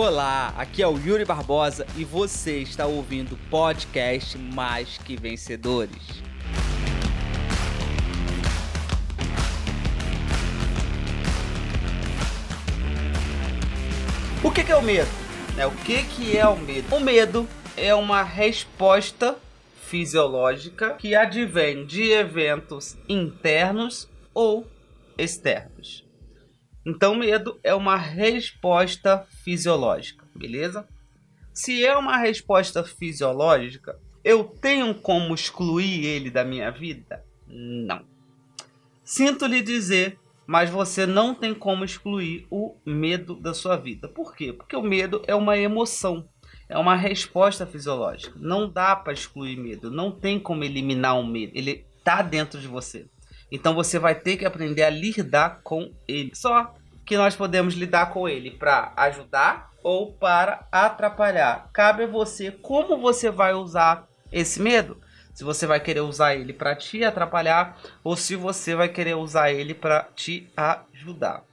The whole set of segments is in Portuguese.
Olá, aqui é o Yuri Barbosa e você está ouvindo o podcast Mais Que Vencedores. O que, é o medo? É, o que, que é o medo? O medo é uma resposta fisiológica que advém de eventos internos ou externos. Então, medo é uma resposta fisiológica, beleza? Se é uma resposta fisiológica, eu tenho como excluir ele da minha vida? Não. Sinto lhe dizer, mas você não tem como excluir o medo da sua vida. Por quê? Porque o medo é uma emoção, é uma resposta fisiológica. Não dá para excluir medo, não tem como eliminar o medo. Ele está dentro de você. Então você vai ter que aprender a lidar com ele. Só que nós podemos lidar com ele para ajudar ou para atrapalhar. Cabe a você como você vai usar esse medo. Se você vai querer usar ele para te atrapalhar ou se você vai querer usar ele para te ajudar.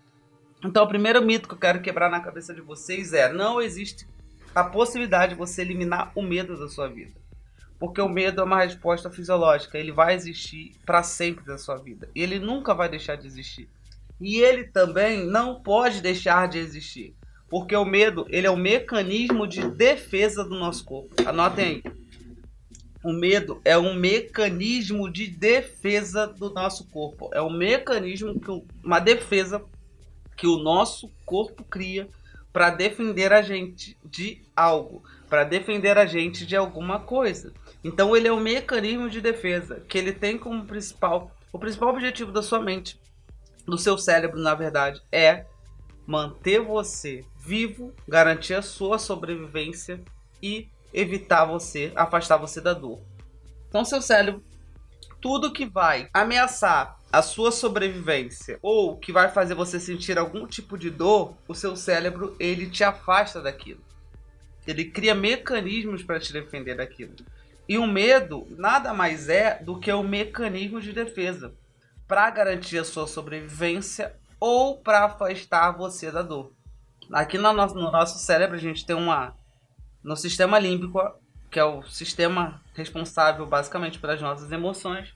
Então, o primeiro mito que eu quero quebrar na cabeça de vocês é: não existe a possibilidade de você eliminar o medo da sua vida. Porque o medo é uma resposta fisiológica, ele vai existir para sempre na sua vida. E ele nunca vai deixar de existir. E ele também não pode deixar de existir, porque o medo, ele é um mecanismo de defesa do nosso corpo. Anotem aí. O medo é um mecanismo de defesa do nosso corpo. É um mecanismo que uma defesa que o nosso corpo cria para defender a gente de algo, para defender a gente de alguma coisa. Então ele é um mecanismo de defesa que ele tem como principal, o principal objetivo da sua mente, do seu cérebro, na verdade, é manter você vivo, garantir a sua sobrevivência e evitar você, afastar você da dor. Então seu cérebro, tudo que vai ameaçar a sua sobrevivência ou que vai fazer você sentir algum tipo de dor, o seu cérebro ele te afasta daquilo. Ele cria mecanismos para te defender daquilo. E o medo nada mais é do que um mecanismo de defesa para garantir a sua sobrevivência ou para afastar você da dor. Aqui no nosso, no nosso cérebro a gente tem uma no sistema límbico, que é o sistema responsável basicamente pelas nossas emoções,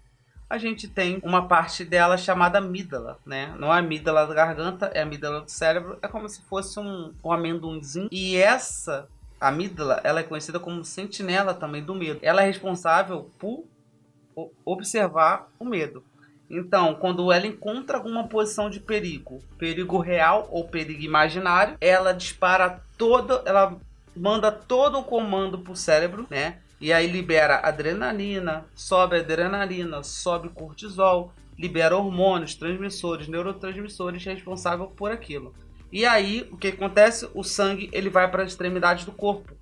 a gente tem uma parte dela chamada amígdala, né? Não é a amígdala da garganta, é a amígdala do cérebro, é como se fosse um, um amendoinzinho. E essa amígdala, ela é conhecida como sentinela também do medo. Ela é responsável por observar o medo. Então, quando ela encontra alguma posição de perigo, perigo real ou perigo imaginário, ela dispara toda, ela manda todo o comando pro cérebro, né? E aí libera adrenalina, sobe adrenalina, sobe cortisol, libera hormônios, transmissores, neurotransmissores responsável por aquilo. E aí, o que acontece? O sangue ele vai para as extremidades do corpo.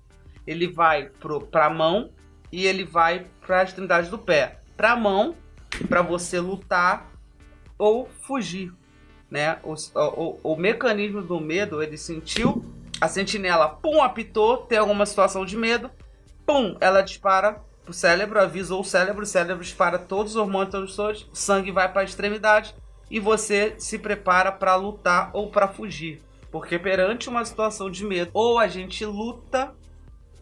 Ele vai para a mão e ele vai para as extremidades do pé. Para a mão, para você lutar ou fugir, né? O, o, o, mecanismo do medo, ele sentiu a sentinela, pum, apitou, tem alguma situação de medo, pum, ela dispara o cérebro, avisou o cérebro, o cérebro dispara todos os hormônios transmissores, o sangue vai para a extremidade e você se prepara para lutar ou para fugir. Porque perante uma situação de medo, ou a gente luta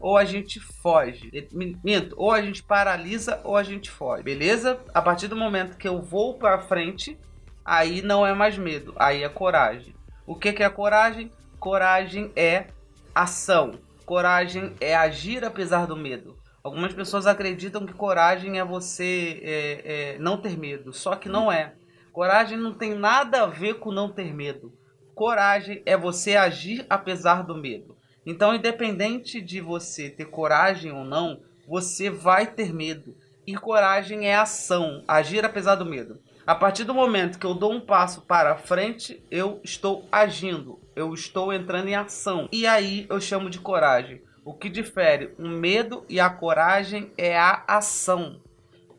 ou a gente foge. Minto, ou a gente paralisa ou a gente foge. Beleza? A partir do momento que eu vou para frente, aí não é mais medo, aí é coragem. O que, que é coragem? Coragem é ação. Coragem é agir apesar do medo. Algumas pessoas acreditam que coragem é você é, é, não ter medo, só que não é. Coragem não tem nada a ver com não ter medo. Coragem é você agir apesar do medo. Então, independente de você ter coragem ou não, você vai ter medo. E coragem é ação, agir apesar do medo. A partir do momento que eu dou um passo para frente, eu estou agindo, eu estou entrando em ação. E aí eu chamo de coragem. O que difere o medo e a coragem é a ação.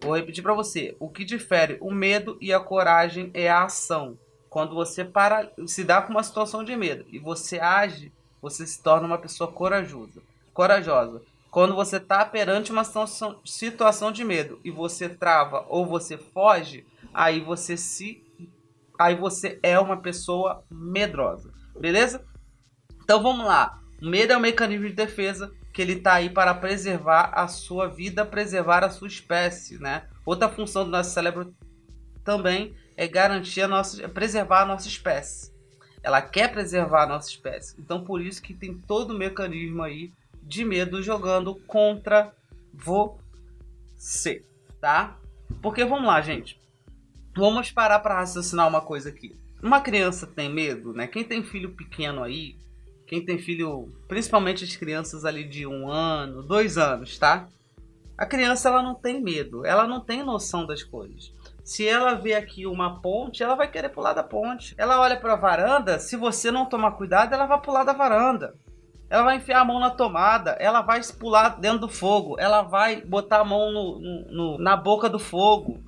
Vou repetir para você. O que difere o medo e a coragem é a ação. Quando você para, se dá com uma situação de medo e você age você se torna uma pessoa corajosa. Corajosa. Quando você está perante uma situação de medo e você trava ou você foge, aí você se aí você é uma pessoa medrosa. Beleza? Então vamos lá. O medo é um mecanismo de defesa que ele está aí para preservar a sua vida, preservar a sua espécie, né? Outra função do nosso cérebro também é garantir a nossa, preservar a nossa espécie. Ela quer preservar a nossa espécie. Então por isso que tem todo o mecanismo aí de medo jogando contra você, tá? Porque vamos lá, gente. Vamos parar para raciocinar uma coisa aqui. Uma criança tem medo, né? Quem tem filho pequeno aí, quem tem filho, principalmente as crianças ali de um ano, dois anos, tá? A criança ela não tem medo, ela não tem noção das coisas. Se ela vê aqui uma ponte, ela vai querer pular da ponte. Ela olha para a varanda, se você não tomar cuidado, ela vai pular da varanda. Ela vai enfiar a mão na tomada, ela vai pular dentro do fogo, ela vai botar a mão no, no, no, na boca do fogo.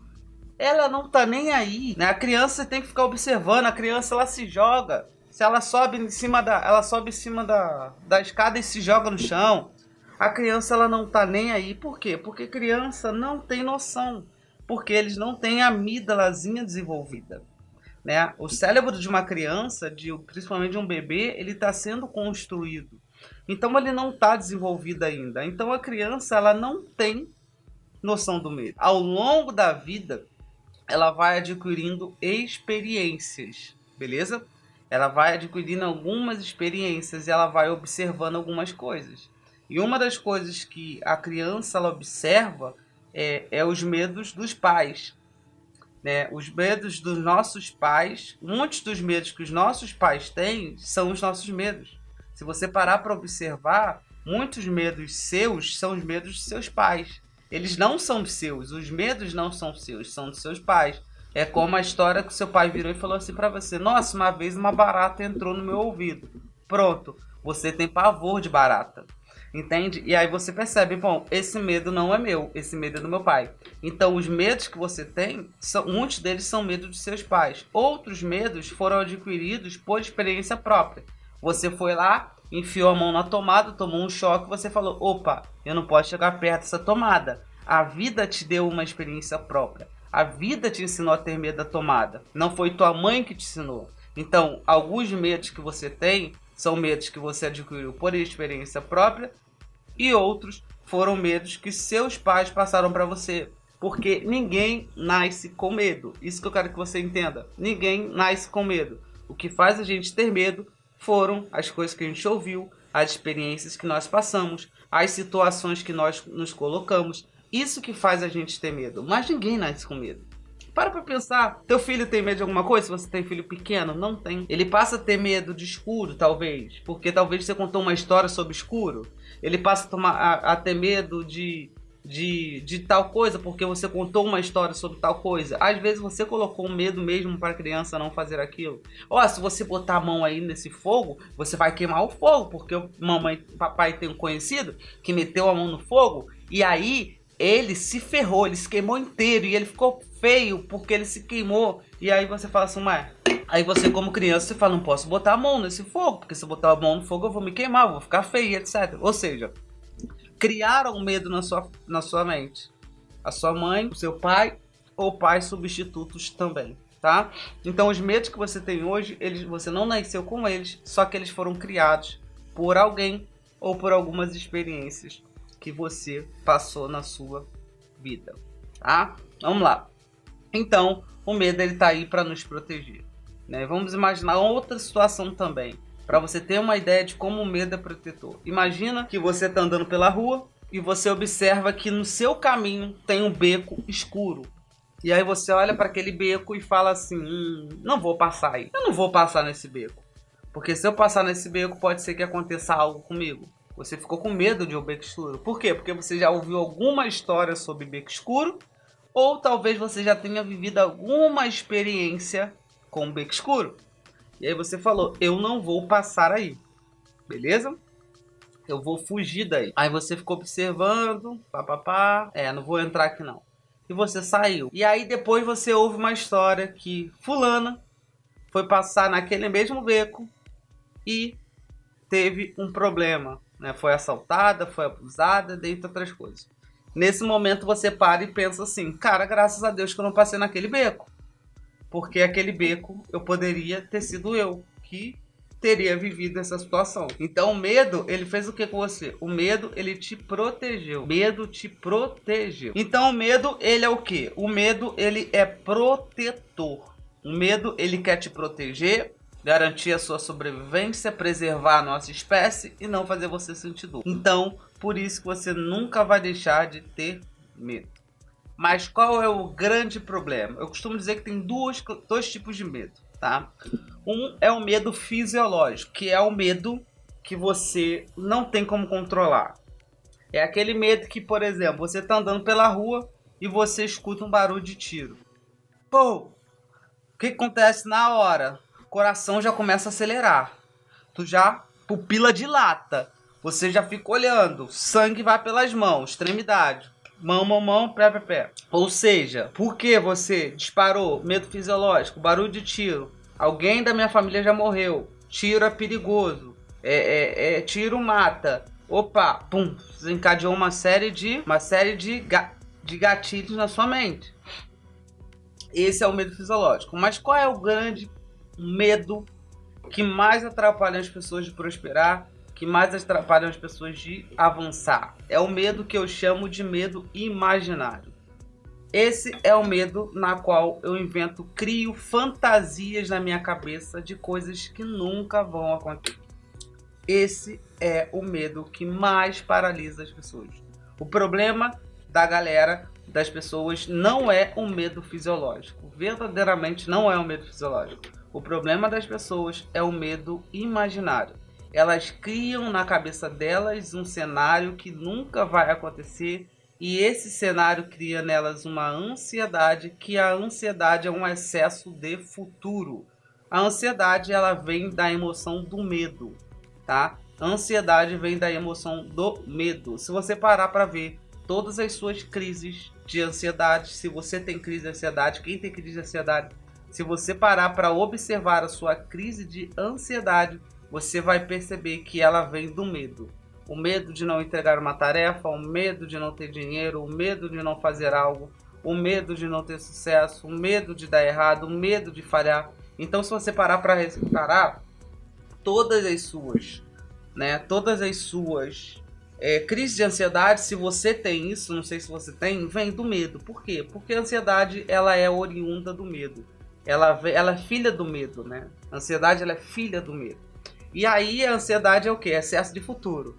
Ela não tá nem aí, né? A criança tem que ficar observando, a criança ela se joga. Se ela sobe em cima da, ela sobe em cima da, da escada e se joga no chão. A criança ela não tá nem aí. Por quê? Porque criança não tem noção, porque eles não têm a amígdalazinha desenvolvida. Né? O cérebro de uma criança, de, principalmente de um bebê, ele está sendo construído. Então ele não está desenvolvido ainda. Então a criança ela não tem noção do medo. Ao longo da vida, ela vai adquirindo experiências, beleza? Ela vai adquirindo algumas experiências e ela vai observando algumas coisas. E uma das coisas que a criança ela observa é, é os medos dos pais. Né? Os medos dos nossos pais, muitos dos medos que os nossos pais têm são os nossos medos. Se você parar para observar, muitos medos seus são os medos de seus pais. Eles não são seus, os medos não são seus, são dos seus pais. É como a história que seu pai virou e falou assim para você: Nossa, uma vez uma barata entrou no meu ouvido. Pronto, você tem pavor de barata. Entende? E aí você percebe, bom, esse medo não é meu, esse medo é do meu pai. Então, os medos que você tem, são, muitos deles são medos de seus pais. Outros medos foram adquiridos por experiência própria. Você foi lá, enfiou a mão na tomada, tomou um choque, você falou: opa, eu não posso chegar perto dessa tomada. A vida te deu uma experiência própria. A vida te ensinou a ter medo da tomada. Não foi tua mãe que te ensinou. Então, alguns medos que você tem são medos que você adquiriu por experiência própria e outros foram medos que seus pais passaram para você. Porque ninguém nasce com medo. Isso que eu quero que você entenda. Ninguém nasce com medo. O que faz a gente ter medo foram as coisas que a gente ouviu, as experiências que nós passamos, as situações que nós nos colocamos. Isso que faz a gente ter medo. Mas ninguém nasce com medo. Para pra pensar. Teu filho tem medo de alguma coisa? Se você tem filho pequeno, não tem. Ele passa a ter medo de escuro, talvez. Porque talvez você contou uma história sobre escuro. Ele passa a, tomar, a, a ter medo de de, de tal coisa porque você contou uma história sobre tal coisa. Às vezes você colocou um medo mesmo para a criança não fazer aquilo. Ó, se você botar a mão aí nesse fogo, você vai queimar o fogo, porque mamãe, papai tem um conhecido que meteu a mão no fogo e aí ele se ferrou, ele se queimou inteiro e ele ficou feio porque ele se queimou. E aí você fala assim, mas Aí você, como criança, você fala, não posso botar a mão nesse fogo, porque se eu botar a mão no fogo eu vou me queimar, eu vou ficar feio, etc. Ou seja, criaram medo na sua, na sua mente. A sua mãe, o seu pai ou pais substitutos também, tá? Então os medos que você tem hoje, eles, você não nasceu com eles, só que eles foram criados por alguém ou por algumas experiências que você passou na sua vida, tá? Vamos lá. Então, o medo ele tá aí para nos proteger, né? Vamos imaginar outra situação também para você ter uma ideia de como o medo é protetor. Imagina que você está andando pela rua e você observa que no seu caminho tem um beco escuro. E aí você olha para aquele beco e fala assim: hum, não vou passar aí. Eu não vou passar nesse beco. Porque se eu passar nesse beco, pode ser que aconteça algo comigo. Você ficou com medo de um beco escuro. Por quê? Porque você já ouviu alguma história sobre beco escuro, ou talvez você já tenha vivido alguma experiência com beco escuro. E aí você falou, eu não vou passar aí. Beleza? Eu vou fugir daí. Aí você ficou observando, papapá. É, não vou entrar aqui não. E você saiu. E aí depois você ouve uma história que fulana foi passar naquele mesmo beco e teve um problema. Né? Foi assaltada, foi abusada, dentre outras coisas. Nesse momento você para e pensa assim, cara, graças a Deus que eu não passei naquele beco porque aquele beco eu poderia ter sido eu que teria vivido essa situação. Então o medo, ele fez o que com você? O medo, ele te protegeu. O medo te protegeu. Então o medo, ele é o que? O medo, ele é protetor. O medo, ele quer te proteger, garantir a sua sobrevivência, preservar a nossa espécie e não fazer você sentir dor. Então, por isso que você nunca vai deixar de ter medo. Mas qual é o grande problema? Eu costumo dizer que tem duas, dois tipos de medo, tá? Um é o medo fisiológico, que é o medo que você não tem como controlar. É aquele medo que, por exemplo, você está andando pela rua e você escuta um barulho de tiro. Pô, o que acontece na hora? Coração já começa a acelerar. Tu já pupila dilata. Você já fica olhando. Sangue vai pelas mãos, extremidade. Mão, mão, mão, pé, pé, pé. Ou seja, por que você disparou? Medo fisiológico, barulho de tiro. Alguém da minha família já morreu. Tiro é perigoso. É, é, é tiro mata. Opa, pum, desencadeou uma série de uma série de, ga, de gatilhos na sua mente. Esse é o medo fisiológico. Mas qual é o grande medo que mais atrapalha as pessoas de prosperar que mais atrapalham as pessoas de avançar. É o medo que eu chamo de medo imaginário. Esse é o medo na qual eu invento, crio fantasias na minha cabeça de coisas que nunca vão acontecer. Esse é o medo que mais paralisa as pessoas. O problema da galera, das pessoas, não é o medo fisiológico. Verdadeiramente não é o medo fisiológico. O problema das pessoas é o medo imaginário elas criam na cabeça delas um cenário que nunca vai acontecer e esse cenário cria nelas uma ansiedade que a ansiedade é um excesso de futuro. A ansiedade ela vem da emoção do medo, tá? A ansiedade vem da emoção do medo. Se você parar para ver todas as suas crises de ansiedade, se você tem crise de ansiedade, quem tem crise de ansiedade, se você parar para observar a sua crise de ansiedade, você vai perceber que ela vem do medo. O medo de não entregar uma tarefa, o medo de não ter dinheiro, o medo de não fazer algo, o medo de não ter sucesso, o medo de dar errado, o medo de falhar. Então, se você parar para reparar, todas as suas, né, todas as suas é, crises de ansiedade, se você tem isso, não sei se você tem, vem do medo. Por quê? Porque a ansiedade ela é oriunda do medo. Ela, ela é filha do medo, né? A ansiedade ela é filha do medo. E aí a ansiedade é o que? Excesso de futuro.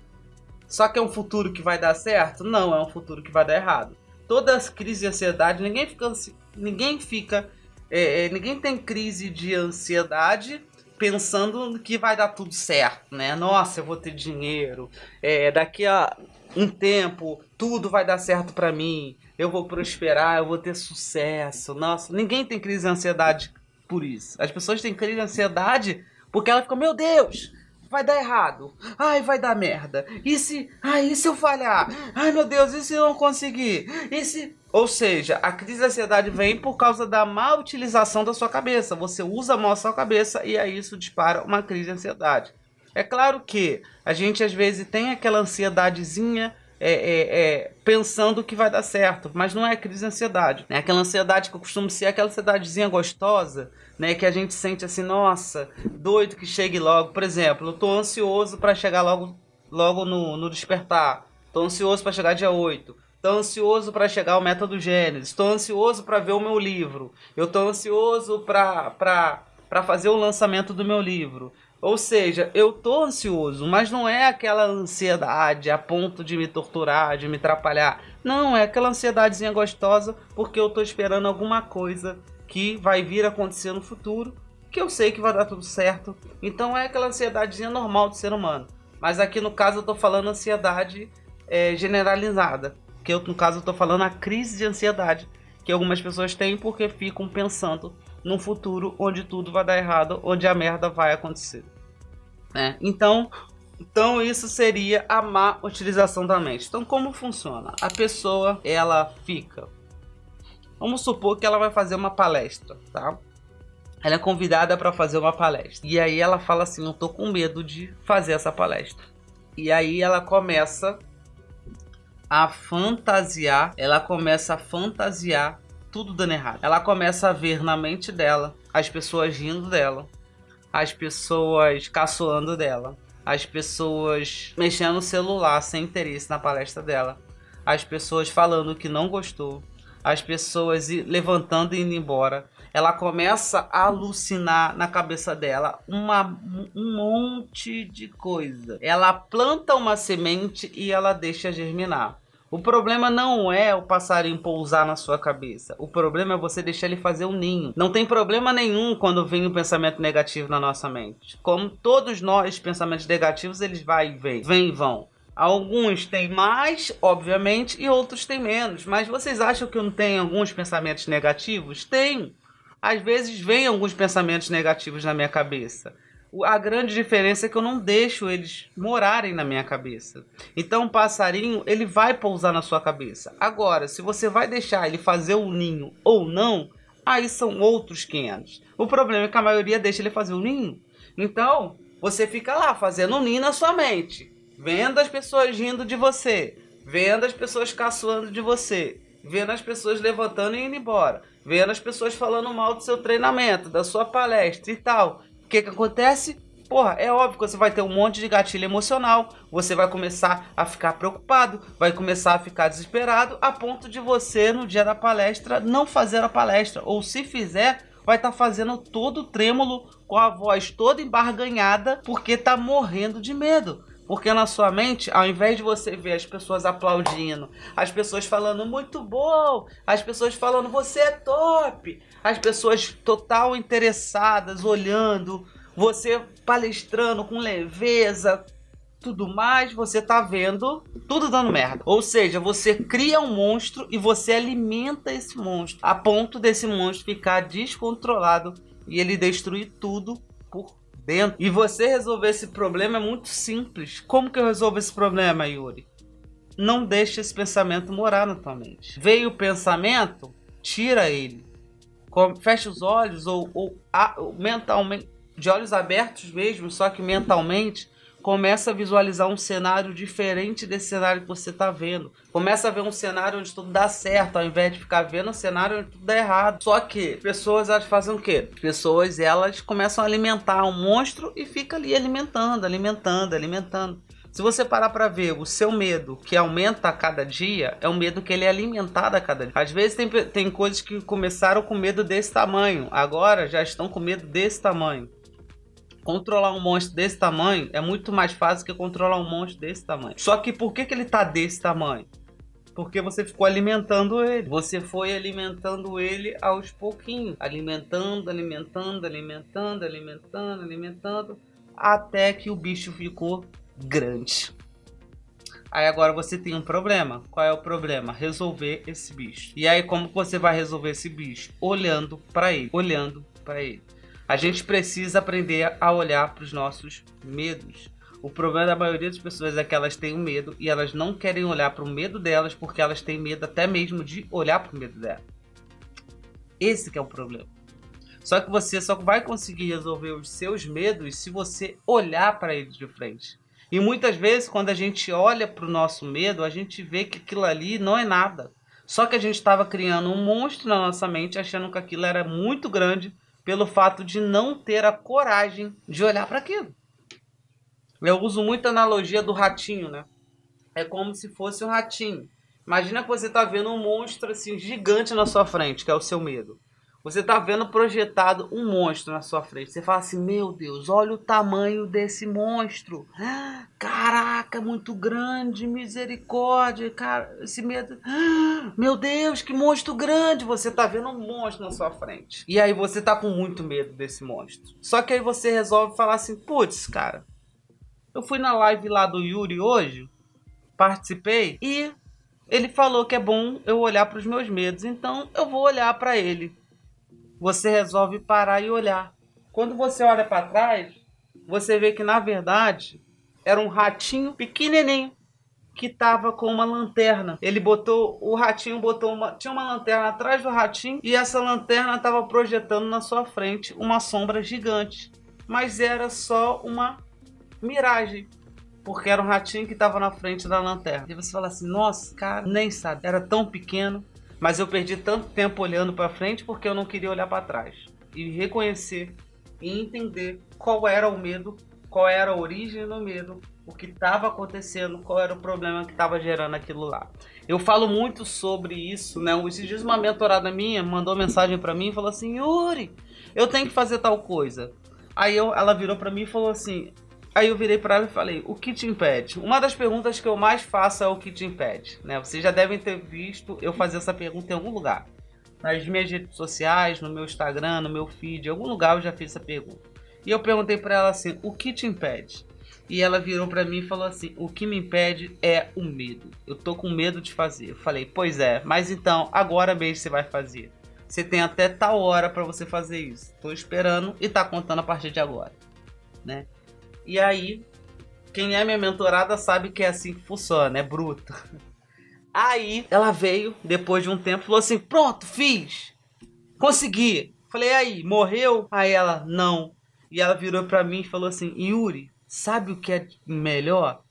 Só que é um futuro que vai dar certo? Não, é um futuro que vai dar errado. Todas as crises de ansiedade, ninguém fica. Ninguém fica. É, é, ninguém tem crise de ansiedade pensando que vai dar tudo certo, né? Nossa, eu vou ter dinheiro. É, daqui a um tempo tudo vai dar certo para mim. Eu vou prosperar, eu vou ter sucesso. Nossa, ninguém tem crise de ansiedade por isso. As pessoas têm crise de ansiedade porque ela fica, meu Deus, vai dar errado. Ai, vai dar merda. E se, ai, e se eu falhar? Ai, meu Deus, e se eu não conseguir? E se ou seja, a crise de ansiedade vem por causa da má utilização da sua cabeça. Você usa mal a sua cabeça e aí isso dispara uma crise de ansiedade. É claro que a gente às vezes tem aquela ansiedadezinha é, é, é, pensando que vai dar certo, mas não é crise de ansiedade. É aquela ansiedade que eu costumo ser, aquela ansiedadezinha gostosa, né? Que a gente sente assim, nossa, doido que chegue logo. Por exemplo, eu tô ansioso para chegar logo, logo no, no despertar. Tô ansioso para chegar dia 8. Tô ansioso para chegar ao método Gênesis. Estou ansioso para ver o meu livro. Eu tô ansioso para fazer o lançamento do meu livro. Ou seja, eu tô ansioso, mas não é aquela ansiedade a ponto de me torturar, de me atrapalhar. Não, é aquela ansiedadezinha gostosa porque eu tô esperando alguma coisa que vai vir acontecer no futuro, que eu sei que vai dar tudo certo. Então é aquela ansiedadezinha normal do ser humano. Mas aqui no caso eu tô falando ansiedade é, generalizada. Que eu, no caso eu tô falando a crise de ansiedade que algumas pessoas têm porque ficam pensando num futuro onde tudo vai dar errado, onde a merda vai acontecer. Né? Então, então isso seria a má utilização da mente. Então como funciona? A pessoa ela fica, vamos supor que ela vai fazer uma palestra, tá? Ela é convidada para fazer uma palestra e aí ela fala assim, eu tô com medo de fazer essa palestra. E aí ela começa a fantasiar, ela começa a fantasiar tudo dando errado. Ela começa a ver na mente dela as pessoas rindo dela, as pessoas caçoando dela, as pessoas mexendo no celular sem interesse na palestra dela, as pessoas falando que não gostou, as pessoas levantando e indo embora. Ela começa a alucinar na cabeça dela uma, um monte de coisa. Ela planta uma semente e ela deixa germinar. O problema não é o passarinho pousar na sua cabeça. O problema é você deixar ele fazer um ninho. Não tem problema nenhum quando vem um pensamento negativo na nossa mente. Como todos nós, pensamentos negativos, eles vai e vêm, vêm e vão. Alguns têm mais, obviamente, e outros têm menos. Mas vocês acham que não tenho alguns pensamentos negativos? Tem. Às vezes vem alguns pensamentos negativos na minha cabeça. A grande diferença é que eu não deixo eles morarem na minha cabeça. Então, o passarinho, ele vai pousar na sua cabeça. Agora, se você vai deixar ele fazer o ninho ou não, aí são outros 500. O problema é que a maioria deixa ele fazer o ninho. Então, você fica lá fazendo um ninho na sua mente, vendo as pessoas rindo de você, vendo as pessoas caçoando de você, vendo as pessoas levantando e indo embora, vendo as pessoas falando mal do seu treinamento, da sua palestra e tal que, que acontece? Porra, é óbvio que você vai ter um monte de gatilho emocional, você vai começar a ficar preocupado, vai começar a ficar desesperado, a ponto de você, no dia da palestra, não fazer a palestra. Ou se fizer, vai estar tá fazendo todo trêmulo, com a voz toda embarganhada, porque tá morrendo de medo. Porque na sua mente, ao invés de você ver as pessoas aplaudindo, as pessoas falando muito bom, as pessoas falando você é top, as pessoas total interessadas, olhando, você palestrando com leveza, tudo mais, você tá vendo tudo dando merda. Ou seja, você cria um monstro e você alimenta esse monstro a ponto desse monstro ficar descontrolado e ele destruir tudo por dentro. E você resolver esse problema é muito simples. Como que eu resolvo esse problema, Yuri? Não deixe esse pensamento morar na tua mente. Veio o pensamento, tira ele fecha os olhos ou, ou, ou mentalmente, de olhos abertos mesmo, só que mentalmente, começa a visualizar um cenário diferente desse cenário que você está vendo. Começa a ver um cenário onde tudo dá certo, ao invés de ficar vendo um cenário onde tudo dá errado. Só que pessoas elas fazem o quê? Pessoas elas começam a alimentar um monstro e fica ali alimentando, alimentando, alimentando. Se você parar para ver o seu medo que aumenta a cada dia, é um medo que ele é alimentado a cada dia. Às vezes tem, tem coisas que começaram com medo desse tamanho, agora já estão com medo desse tamanho. Controlar um monstro desse tamanho é muito mais fácil que controlar um monstro desse tamanho. Só que por que, que ele tá desse tamanho? Porque você ficou alimentando ele. Você foi alimentando ele aos pouquinhos. Alimentando, alimentando, alimentando, alimentando, alimentando. Até que o bicho ficou grande. Aí agora você tem um problema. Qual é o problema? Resolver esse bicho. E aí como você vai resolver esse bicho? Olhando para ele, olhando para ele. A gente precisa aprender a olhar para os nossos medos. O problema da maioria das pessoas é que elas têm um medo e elas não querem olhar para o medo delas porque elas têm medo até mesmo de olhar para o medo dela. Esse é o problema. Só que você só vai conseguir resolver os seus medos se você olhar para eles de frente. E muitas vezes, quando a gente olha para o nosso medo, a gente vê que aquilo ali não é nada. Só que a gente estava criando um monstro na nossa mente, achando que aquilo era muito grande, pelo fato de não ter a coragem de olhar para aquilo. Eu uso muito a analogia do ratinho, né? É como se fosse um ratinho. Imagina que você está vendo um monstro assim gigante na sua frente, que é o seu medo. Você tá vendo projetado um monstro na sua frente. Você fala assim: Meu Deus, olha o tamanho desse monstro. Caraca, muito grande, misericórdia, cara, esse medo. Meu Deus, que monstro grande! Você tá vendo um monstro na sua frente. E aí você tá com muito medo desse monstro. Só que aí você resolve falar assim: Putz, cara, eu fui na live lá do Yuri hoje, participei e ele falou que é bom eu olhar para os meus medos, então eu vou olhar para ele você resolve parar e olhar. Quando você olha para trás, você vê que na verdade era um ratinho pequenininho que estava com uma lanterna. Ele botou, o ratinho botou uma, tinha uma lanterna atrás do ratinho e essa lanterna estava projetando na sua frente uma sombra gigante. Mas era só uma miragem, porque era um ratinho que estava na frente da lanterna. E você fala assim: "Nossa, cara, nem sabe, era tão pequeno". Mas eu perdi tanto tempo olhando para frente porque eu não queria olhar para trás e reconhecer e entender qual era o medo, qual era a origem do medo, o que estava acontecendo, qual era o problema que estava gerando aquilo lá. Eu falo muito sobre isso, né? Esses dias uma mentorada minha mandou mensagem para mim e falou assim: Yuri, eu tenho que fazer tal coisa. Aí eu, ela virou para mim e falou assim: Aí eu virei para ela e falei: "O que te impede?". Uma das perguntas que eu mais faço é o que te impede, né? Vocês já devem ter visto eu fazer essa pergunta em algum lugar. Nas minhas redes sociais, no meu Instagram, no meu feed, em algum lugar eu já fiz essa pergunta. E eu perguntei para ela assim: "O que te impede?". E ela virou para mim e falou assim: "O que me impede é o medo. Eu tô com medo de fazer". Eu falei: "Pois é, mas então agora mesmo você vai fazer. Você tem até tal hora para você fazer isso. Tô esperando e tá contando a partir de agora", né? E aí, quem é minha mentorada sabe que é assim que funciona, é bruto. Aí ela veio, depois de um tempo, falou assim: Pronto, fiz! Consegui! Falei, aí, morreu? Aí ela, não. E ela virou pra mim e falou assim: Yuri, sabe o que é melhor?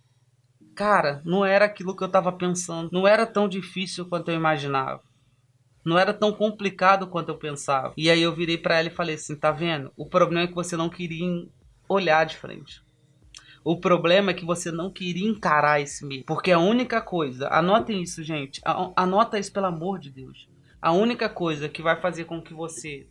Cara, não era aquilo que eu tava pensando. Não era tão difícil quanto eu imaginava. Não era tão complicado quanto eu pensava. E aí eu virei para ela e falei assim: tá vendo? O problema é que você não queria olhar de frente. O problema é que você não queria encarar esse medo. Porque a única coisa, anotem isso, gente. Anota isso pelo amor de Deus. A única coisa que vai fazer com que você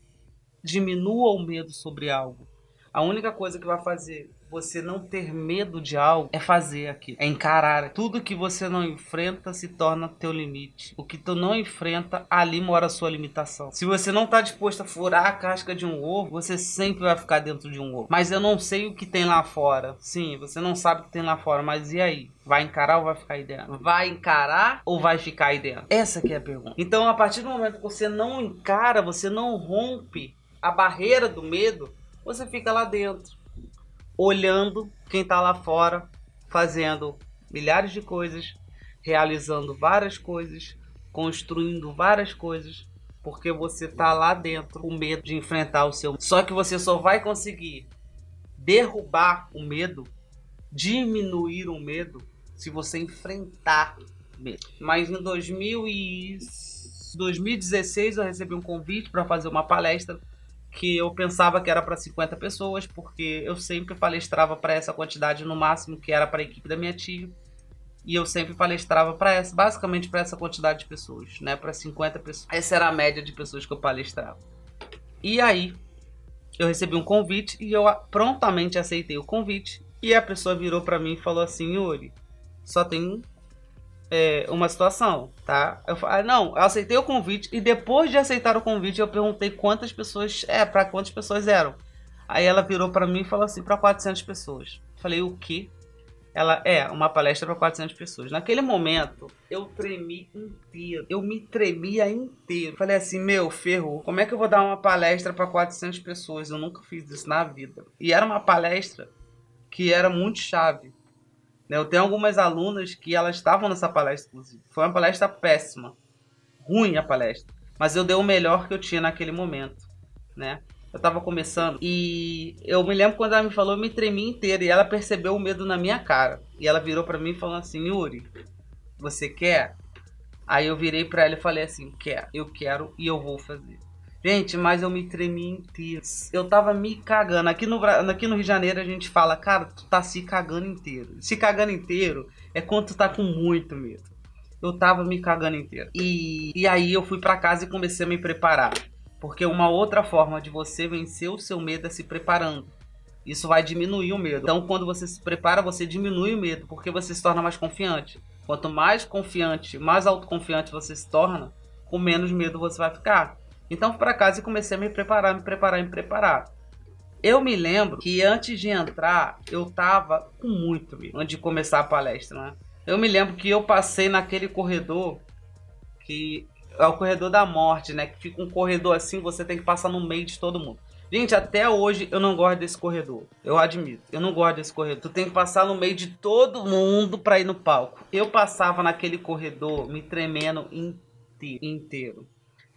diminua o medo sobre algo, a única coisa que vai fazer você não ter medo de algo é fazer aquilo, é encarar. Tudo que você não enfrenta se torna teu limite. O que tu não enfrenta, ali mora a sua limitação. Se você não está disposto a furar a casca de um ovo, você sempre vai ficar dentro de um ovo. Mas eu não sei o que tem lá fora. Sim, você não sabe o que tem lá fora, mas e aí? Vai encarar ou vai ficar aí dentro? Vai encarar ou vai ficar aí dentro? Essa que é a pergunta. Então, a partir do momento que você não encara, você não rompe a barreira do medo, você fica lá dentro olhando quem está lá fora fazendo milhares de coisas, realizando várias coisas, construindo várias coisas, porque você está lá dentro com medo de enfrentar o seu. Só que você só vai conseguir derrubar o medo, diminuir o medo, se você enfrentar o medo. Mas em 2000 e 2016 eu recebi um convite para fazer uma palestra que eu pensava que era para 50 pessoas, porque eu sempre palestrava para essa quantidade no máximo que era para a equipe da minha tia. E eu sempre palestrava para essa, basicamente para essa quantidade de pessoas, né, para 50 pessoas. Essa era a média de pessoas que eu palestrava. E aí eu recebi um convite e eu prontamente aceitei o convite. E a pessoa virou para mim e falou assim: "Yuri, só tem é, uma situação, tá? Eu falei, ah, não, eu aceitei o convite e depois de aceitar o convite eu perguntei quantas pessoas, é, para quantas pessoas eram. Aí ela virou para mim e falou assim, para 400 pessoas. Falei, o quê? Ela é uma palestra para 400 pessoas. Naquele momento, eu tremi inteiro. Eu me tremia inteiro. Falei assim, meu, ferrou. Como é que eu vou dar uma palestra para 400 pessoas? Eu nunca fiz isso na vida. E era uma palestra que era muito chave eu tenho algumas alunas que elas estavam nessa palestra, inclusive. Foi uma palestra péssima. Ruim a palestra. Mas eu dei o melhor que eu tinha naquele momento, né? Eu estava começando e eu me lembro quando ela me falou, eu me tremi inteira e ela percebeu o medo na minha cara. E ela virou para mim falou assim: "Yuri, você quer?" Aí eu virei para ela e falei assim: "Quer, eu quero e eu vou fazer." Gente, mas eu me tremi inteiro. Eu tava me cagando. Aqui no, aqui no Rio de Janeiro a gente fala, cara, tu tá se cagando inteiro. Se cagando inteiro é quando tu tá com muito medo. Eu tava me cagando inteiro. E, e aí eu fui para casa e comecei a me preparar. Porque uma outra forma de você vencer o seu medo é se preparando. Isso vai diminuir o medo. Então, quando você se prepara, você diminui o medo, porque você se torna mais confiante. Quanto mais confiante, mais autoconfiante você se torna, com menos medo você vai ficar. Então para casa e comecei a me preparar, me preparar, me preparar. Eu me lembro que antes de entrar, eu tava com muito medo, antes de começar a palestra, né? Eu me lembro que eu passei naquele corredor que é o corredor da morte, né? Que fica um corredor assim, você tem que passar no meio de todo mundo. Gente, até hoje eu não gosto desse corredor. Eu admito, eu não gosto desse corredor. Tu tem que passar no meio de todo mundo para ir no palco. Eu passava naquele corredor me tremendo inteiro. inteiro.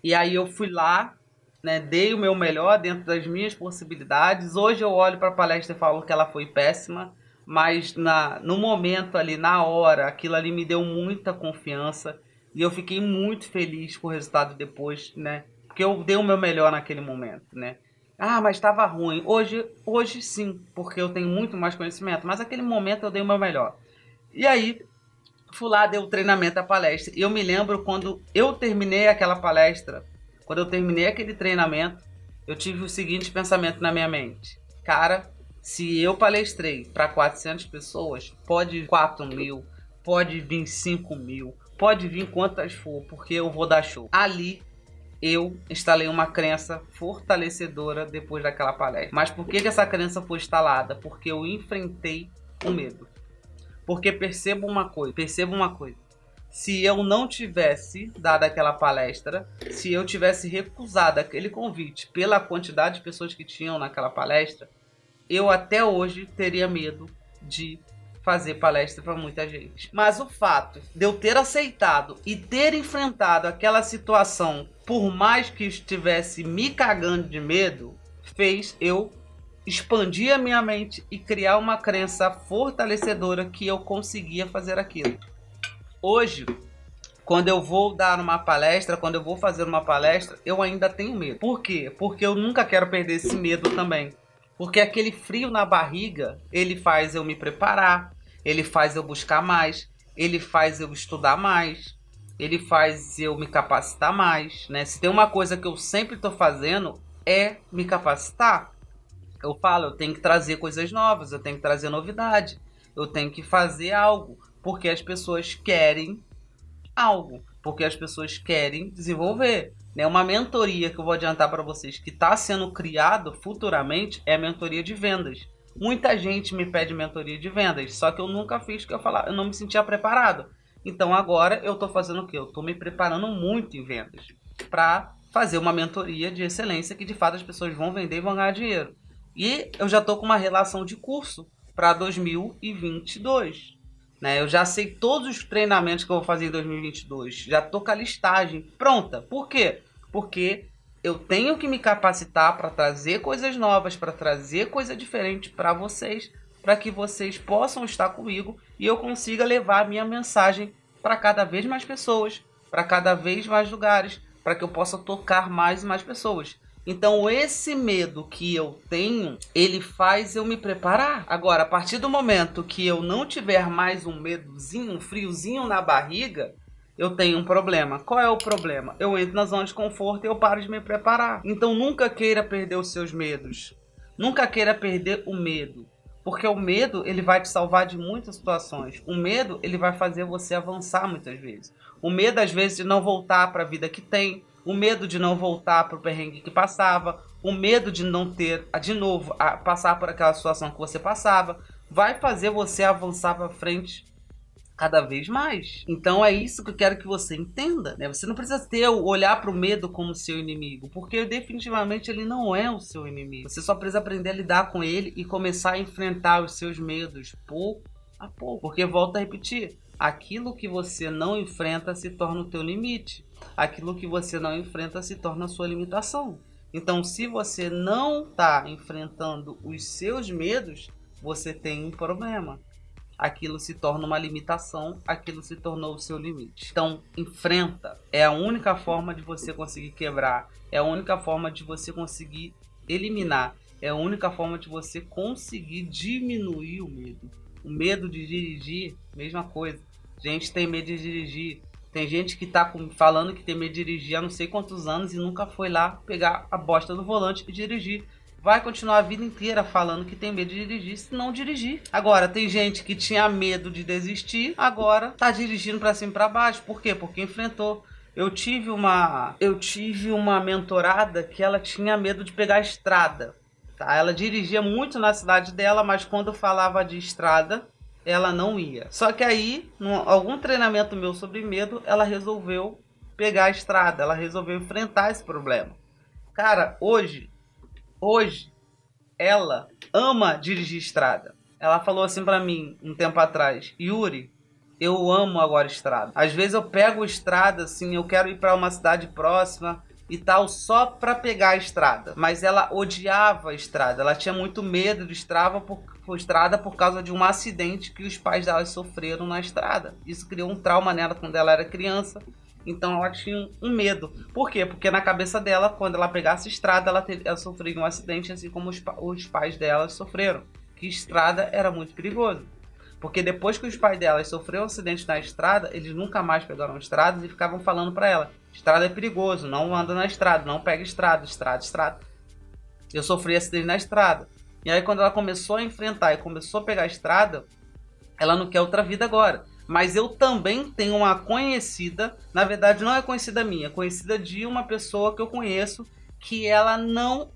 E aí eu fui lá, né, dei o meu melhor dentro das minhas possibilidades. Hoje eu olho para a palestra e falo que ela foi péssima, mas na, no momento ali, na hora, aquilo ali me deu muita confiança e eu fiquei muito feliz com o resultado depois, né? Porque eu dei o meu melhor naquele momento, né? Ah, mas estava ruim. Hoje, hoje sim, porque eu tenho muito mais conhecimento. Mas naquele momento eu dei o meu melhor. E aí, fui lá, dei o treinamento, a palestra. E eu me lembro quando eu terminei aquela palestra, quando eu terminei aquele treinamento, eu tive o seguinte pensamento na minha mente. Cara, se eu palestrei para 400 pessoas, pode vir 4 mil, pode vir 5 mil, pode vir quantas for, porque eu vou dar show. Ali eu instalei uma crença fortalecedora depois daquela palestra. Mas por que, que essa crença foi instalada? Porque eu enfrentei o medo. Porque percebo uma coisa, percebo uma coisa. Se eu não tivesse dado aquela palestra, se eu tivesse recusado aquele convite pela quantidade de pessoas que tinham naquela palestra, eu até hoje teria medo de fazer palestra para muita gente. Mas o fato de eu ter aceitado e ter enfrentado aquela situação, por mais que estivesse me cagando de medo, fez eu expandir a minha mente e criar uma crença fortalecedora que eu conseguia fazer aquilo. Hoje, quando eu vou dar uma palestra, quando eu vou fazer uma palestra, eu ainda tenho medo. Por quê? Porque eu nunca quero perder esse medo também. Porque aquele frio na barriga, ele faz eu me preparar, ele faz eu buscar mais, ele faz eu estudar mais, ele faz eu me capacitar mais, né? Se tem uma coisa que eu sempre estou fazendo é me capacitar. Eu falo, eu tenho que trazer coisas novas, eu tenho que trazer novidade, eu tenho que fazer algo, porque as pessoas querem algo, porque as pessoas querem desenvolver. Né? Uma mentoria que eu vou adiantar para vocês que está sendo criado futuramente é a mentoria de vendas. Muita gente me pede mentoria de vendas, só que eu nunca fiz que eu falar, eu não me sentia preparado. Então agora eu estou fazendo o que? Eu estou me preparando muito em vendas para fazer uma mentoria de excelência que de fato as pessoas vão vender e vão ganhar dinheiro. E eu já estou com uma relação de curso para 2022. Né? Eu já sei todos os treinamentos que eu vou fazer em 2022. Já estou com a listagem pronta. Por quê? Porque eu tenho que me capacitar para trazer coisas novas, para trazer coisa diferente para vocês, para que vocês possam estar comigo e eu consiga levar a minha mensagem para cada vez mais pessoas, para cada vez mais lugares, para que eu possa tocar mais e mais pessoas. Então, esse medo que eu tenho, ele faz eu me preparar. Agora, a partir do momento que eu não tiver mais um medozinho, um friozinho na barriga, eu tenho um problema. Qual é o problema? Eu entro na zona de conforto e eu paro de me preparar. Então, nunca queira perder os seus medos. Nunca queira perder o medo. Porque o medo, ele vai te salvar de muitas situações. O medo, ele vai fazer você avançar muitas vezes. O medo, às vezes, de não voltar para a vida que tem o medo de não voltar para o perrengue que passava, o medo de não ter, de novo, a passar por aquela situação que você passava, vai fazer você avançar para frente cada vez mais. Então é isso que eu quero que você entenda, né? Você não precisa ter olhar para o medo como seu inimigo, porque definitivamente ele não é o seu inimigo. Você só precisa aprender a lidar com ele e começar a enfrentar os seus medos pouco a pouco, porque volta a repetir, aquilo que você não enfrenta se torna o teu limite aquilo que você não enfrenta se torna sua limitação. Então, se você não está enfrentando os seus medos, você tem um problema. Aquilo se torna uma limitação, aquilo se tornou o seu limite. Então, enfrenta. É a única forma de você conseguir quebrar, é a única forma de você conseguir eliminar, é a única forma de você conseguir diminuir o medo. O medo de dirigir, mesma coisa. Gente tem medo de dirigir, tem gente que tá falando que tem medo de dirigir há não sei quantos anos e nunca foi lá pegar a bosta do volante e dirigir. Vai continuar a vida inteira falando que tem medo de dirigir se não dirigir. Agora, tem gente que tinha medo de desistir, agora tá dirigindo para cima e pra baixo. Por quê? Porque enfrentou. Eu tive uma eu tive uma mentorada que ela tinha medo de pegar a estrada. Tá? Ela dirigia muito na cidade dela, mas quando falava de estrada, ela não ia. Só que aí, num, algum treinamento meu sobre medo, ela resolveu pegar a estrada, ela resolveu enfrentar esse problema. Cara, hoje, hoje, ela ama dirigir estrada. Ela falou assim para mim um tempo atrás, Yuri, eu amo agora estrada. Às vezes eu pego estrada assim, eu quero ir para uma cidade próxima e tal só para pegar a estrada, mas ela odiava a estrada. Ela tinha muito medo de estrada por frustrada por causa de um acidente que os pais dela sofreram na estrada. Isso criou um trauma nela quando ela era criança. Então ela tinha um medo. Por quê? Porque na cabeça dela, quando ela pegasse estrada, ela, ela sofreria um acidente, assim como os, os pais dela sofreram. Que estrada era muito perigoso. Porque depois que os pais dela sofreram um acidente na estrada, eles nunca mais pegaram estradas e ficavam falando para ela: estrada é perigoso, não anda na estrada, não pega estrada, estrada, estrada. Eu sofri acidente na estrada. E aí, quando ela começou a enfrentar e começou a pegar a estrada, ela não quer outra vida agora. Mas eu também tenho uma conhecida, na verdade não é conhecida minha, é conhecida de uma pessoa que eu conheço que ela não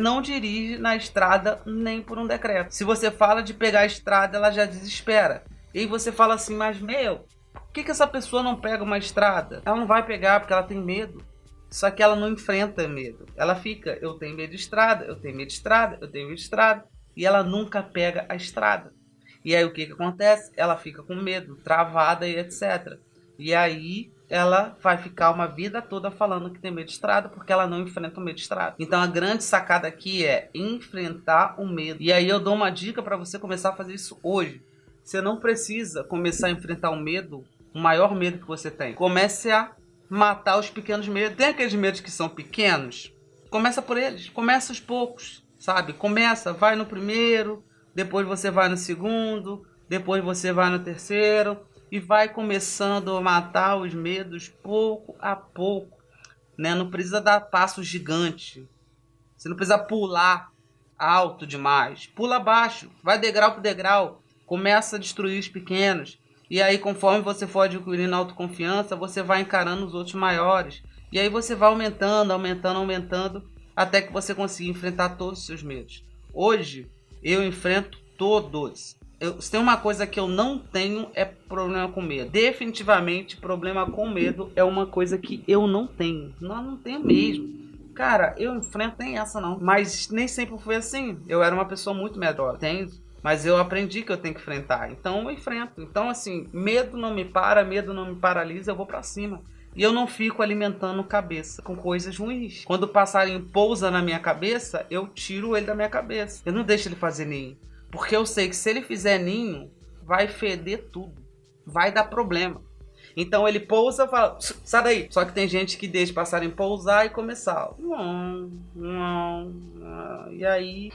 não dirige na estrada nem por um decreto. Se você fala de pegar a estrada, ela já desespera. E você fala assim, mas meu, por que, que essa pessoa não pega uma estrada? Ela não vai pegar porque ela tem medo. Só que ela não enfrenta medo. Ela fica, eu tenho medo de estrada, eu tenho medo de estrada, eu tenho medo de estrada. E ela nunca pega a estrada. E aí o que, que acontece? Ela fica com medo, travada e etc. E aí ela vai ficar uma vida toda falando que tem medo de estrada porque ela não enfrenta o medo de estrada. Então a grande sacada aqui é enfrentar o medo. E aí eu dou uma dica para você começar a fazer isso hoje. Você não precisa começar a enfrentar o medo, o maior medo que você tem. Comece a matar os pequenos medos. Tem aqueles medos que são pequenos? Começa por eles. Começa aos poucos, sabe? Começa, vai no primeiro, depois você vai no segundo, depois você vai no terceiro e vai começando a matar os medos pouco a pouco, né? Não precisa dar passo gigante. Você não precisa pular alto demais. Pula baixo, vai degrau por degrau, começa a destruir os pequenos. E aí, conforme você for adquirindo autoconfiança, você vai encarando os outros maiores. E aí você vai aumentando, aumentando, aumentando, até que você consiga enfrentar todos os seus medos. Hoje, eu enfrento todos. Eu, se tem uma coisa que eu não tenho é problema com medo. Definitivamente, problema com medo é uma coisa que eu não tenho. Não, não tenho mesmo. Cara, eu enfrento nem essa não. Mas nem sempre foi assim. Eu era uma pessoa muito medrosa. Tenho, mas eu aprendi que eu tenho que enfrentar. Então eu enfrento. Então assim, medo não me para, medo não me paralisa, eu vou para cima. E eu não fico alimentando cabeça com coisas ruins. Quando o passarinho pousa na minha cabeça, eu tiro ele da minha cabeça. Eu não deixo ele fazer ninho. Porque eu sei que se ele fizer ninho, vai feder tudo. Vai dar problema. Então ele pousa e fala, sai daí. Só que tem gente que deixa o passarinho pousar e começar. E aí,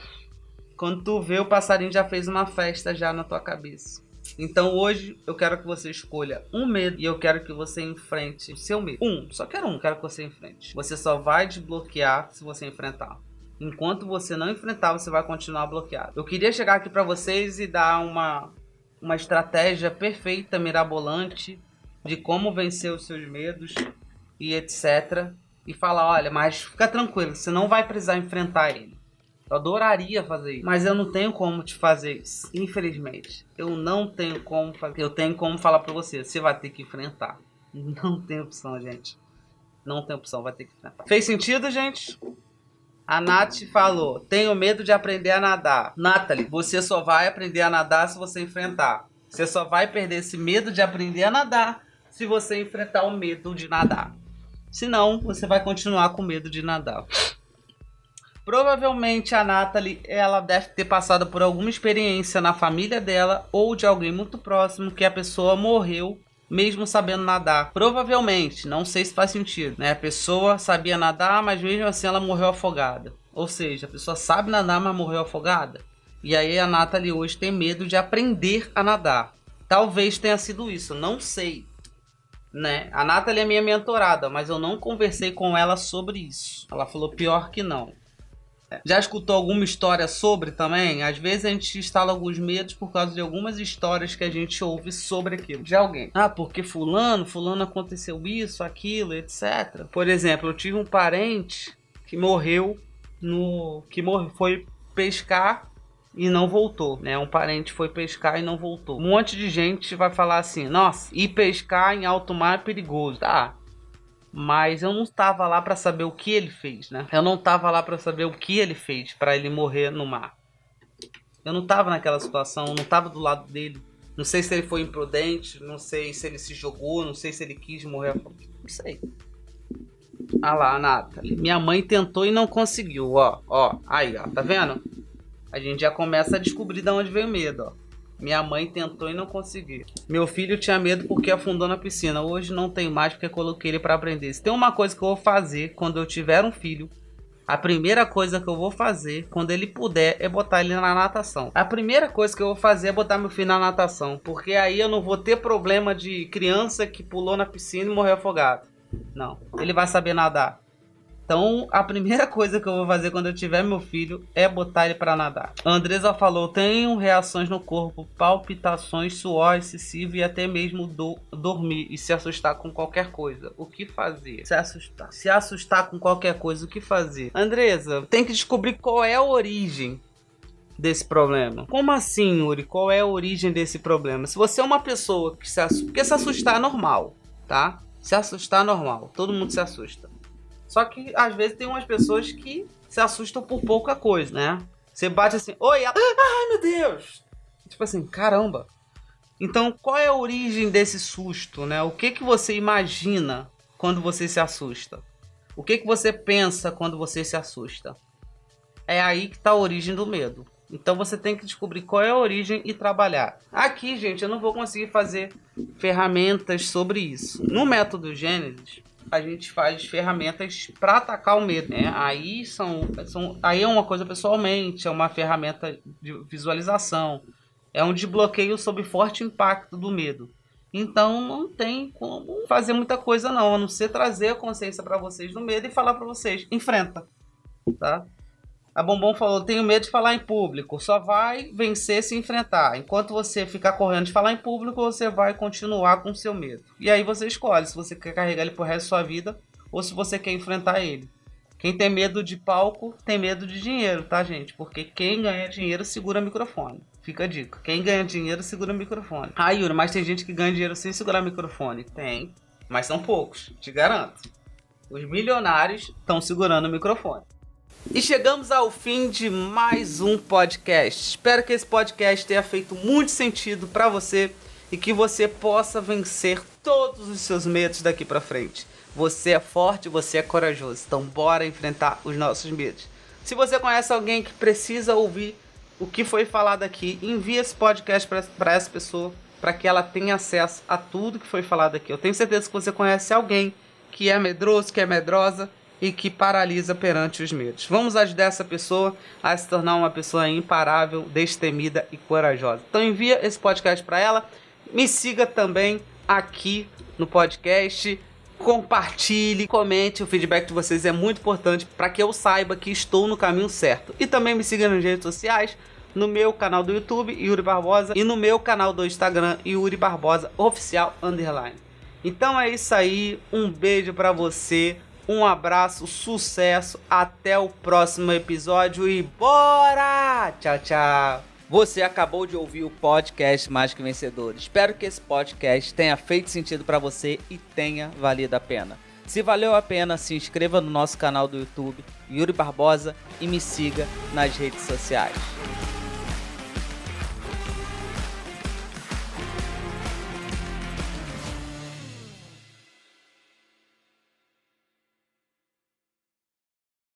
quando tu vê, o passarinho já fez uma festa já na tua cabeça. Então hoje eu quero que você escolha um medo e eu quero que você enfrente o seu medo. Um, só quero um, quero que você enfrente. Você só vai desbloquear se você enfrentar. Enquanto você não enfrentar, você vai continuar bloqueado. Eu queria chegar aqui para vocês e dar uma uma estratégia perfeita, mirabolante de como vencer os seus medos e etc. E falar, olha, mas fica tranquilo, você não vai precisar enfrentar ele. Eu adoraria fazer isso, mas eu não tenho como te fazer isso. Infelizmente, eu não tenho como fazer. Eu tenho como falar para você, você vai ter que enfrentar. Não tem opção, gente. Não tem opção, vai ter que enfrentar. Fez sentido, gente? A Nath falou: Tenho medo de aprender a nadar. Nathalie, você só vai aprender a nadar se você enfrentar. Você só vai perder esse medo de aprender a nadar se você enfrentar o medo de nadar. Senão, você vai continuar com medo de nadar. Provavelmente a Natalie, ela deve ter passado por alguma experiência na família dela ou de alguém muito próximo que a pessoa morreu mesmo sabendo nadar. Provavelmente, não sei se faz sentido, né? A pessoa sabia nadar, mas mesmo assim ela morreu afogada. Ou seja, a pessoa sabe nadar, mas morreu afogada. E aí a Natalie hoje tem medo de aprender a nadar. Talvez tenha sido isso, não sei. Né? A Natalie é minha mentorada, mas eu não conversei com ela sobre isso. Ela falou pior que não. Já escutou alguma história sobre também? Às vezes a gente instala alguns medos por causa de algumas histórias que a gente ouve sobre aquilo. De alguém. Ah, porque fulano, fulano aconteceu isso, aquilo, etc. Por exemplo, eu tive um parente que morreu no. que morreu, foi pescar e não voltou, né? Um parente foi pescar e não voltou. Um monte de gente vai falar assim: nossa, ir pescar em alto mar é perigoso. Tá, mas eu não estava lá para saber o que ele fez, né? Eu não estava lá para saber o que ele fez para ele morrer no mar. Eu não estava naquela situação, não estava do lado dele. Não sei se ele foi imprudente, não sei se ele se jogou, não sei se ele quis morrer. Não sei. Ah lá, nada. Minha mãe tentou e não conseguiu, ó, ó. Aí, ó, tá vendo? A gente já começa a descobrir de onde veio o medo, ó. Minha mãe tentou e não conseguiu. Meu filho tinha medo porque afundou na piscina. Hoje não tem mais porque coloquei ele para aprender. Se tem uma coisa que eu vou fazer quando eu tiver um filho, a primeira coisa que eu vou fazer quando ele puder é botar ele na natação. A primeira coisa que eu vou fazer é botar meu filho na natação, porque aí eu não vou ter problema de criança que pulou na piscina e morreu afogado. Não, ele vai saber nadar. Então, a primeira coisa que eu vou fazer quando eu tiver meu filho é botar ele para nadar. A Andresa falou: tenho reações no corpo, palpitações, suor excessivo e até mesmo do, dormir e se assustar com qualquer coisa. O que fazer? Se assustar. Se assustar com qualquer coisa, o que fazer? Andresa, tem que descobrir qual é a origem desse problema. Como assim, Yuri? Qual é a origem desse problema? Se você é uma pessoa que se assusta, porque se assustar é normal, tá? Se assustar é normal, todo mundo se assusta. Só que às vezes tem umas pessoas que se assustam por pouca coisa, né? Você bate assim, oi, ai meu Deus! Tipo assim, caramba. Então, qual é a origem desse susto, né? O que que você imagina quando você se assusta? O que que você pensa quando você se assusta? É aí que está a origem do medo. Então você tem que descobrir qual é a origem e trabalhar. Aqui, gente, eu não vou conseguir fazer ferramentas sobre isso. No método Gênesis, a gente faz ferramentas para atacar o medo, né? Aí são, são, aí é uma coisa pessoalmente, é uma ferramenta de visualização, é um desbloqueio sob forte impacto do medo. Então não tem como fazer muita coisa não, a não ser trazer a consciência para vocês do medo e falar para vocês, enfrenta, tá? A Bombom falou: tenho medo de falar em público. Só vai vencer se enfrentar. Enquanto você ficar correndo de falar em público, você vai continuar com seu medo. E aí você escolhe se você quer carregar ele pro resto da sua vida ou se você quer enfrentar ele. Quem tem medo de palco tem medo de dinheiro, tá, gente? Porque quem ganha dinheiro segura microfone. Fica a dica. Quem ganha dinheiro segura microfone. Ah, Yuri, mas tem gente que ganha dinheiro sem segurar microfone. Tem. Mas são poucos, te garanto. Os milionários estão segurando o microfone. E chegamos ao fim de mais um podcast. Espero que esse podcast tenha feito muito sentido para você e que você possa vencer todos os seus medos daqui para frente. Você é forte, você é corajoso. Então bora enfrentar os nossos medos. Se você conhece alguém que precisa ouvir o que foi falado aqui, envie esse podcast para essa pessoa para que ela tenha acesso a tudo que foi falado aqui. Eu tenho certeza que você conhece alguém que é medroso, que é medrosa e que paralisa perante os medos. Vamos ajudar essa pessoa a se tornar uma pessoa imparável, destemida e corajosa. Então envia esse podcast para ela. Me siga também aqui no podcast. Compartilhe, comente, o feedback de vocês é muito importante para que eu saiba que estou no caminho certo. E também me siga nas redes sociais, no meu canal do YouTube, Yuri Barbosa, e no meu canal do Instagram, Yuri Barbosa Oficial Underline. Então é isso aí, um beijo para você. Um abraço, sucesso, até o próximo episódio e bora! Tchau, tchau. Você acabou de ouvir o podcast Mais que Vencedor. Espero que esse podcast tenha feito sentido para você e tenha valido a pena. Se valeu a pena, se inscreva no nosso canal do YouTube, Yuri Barbosa, e me siga nas redes sociais.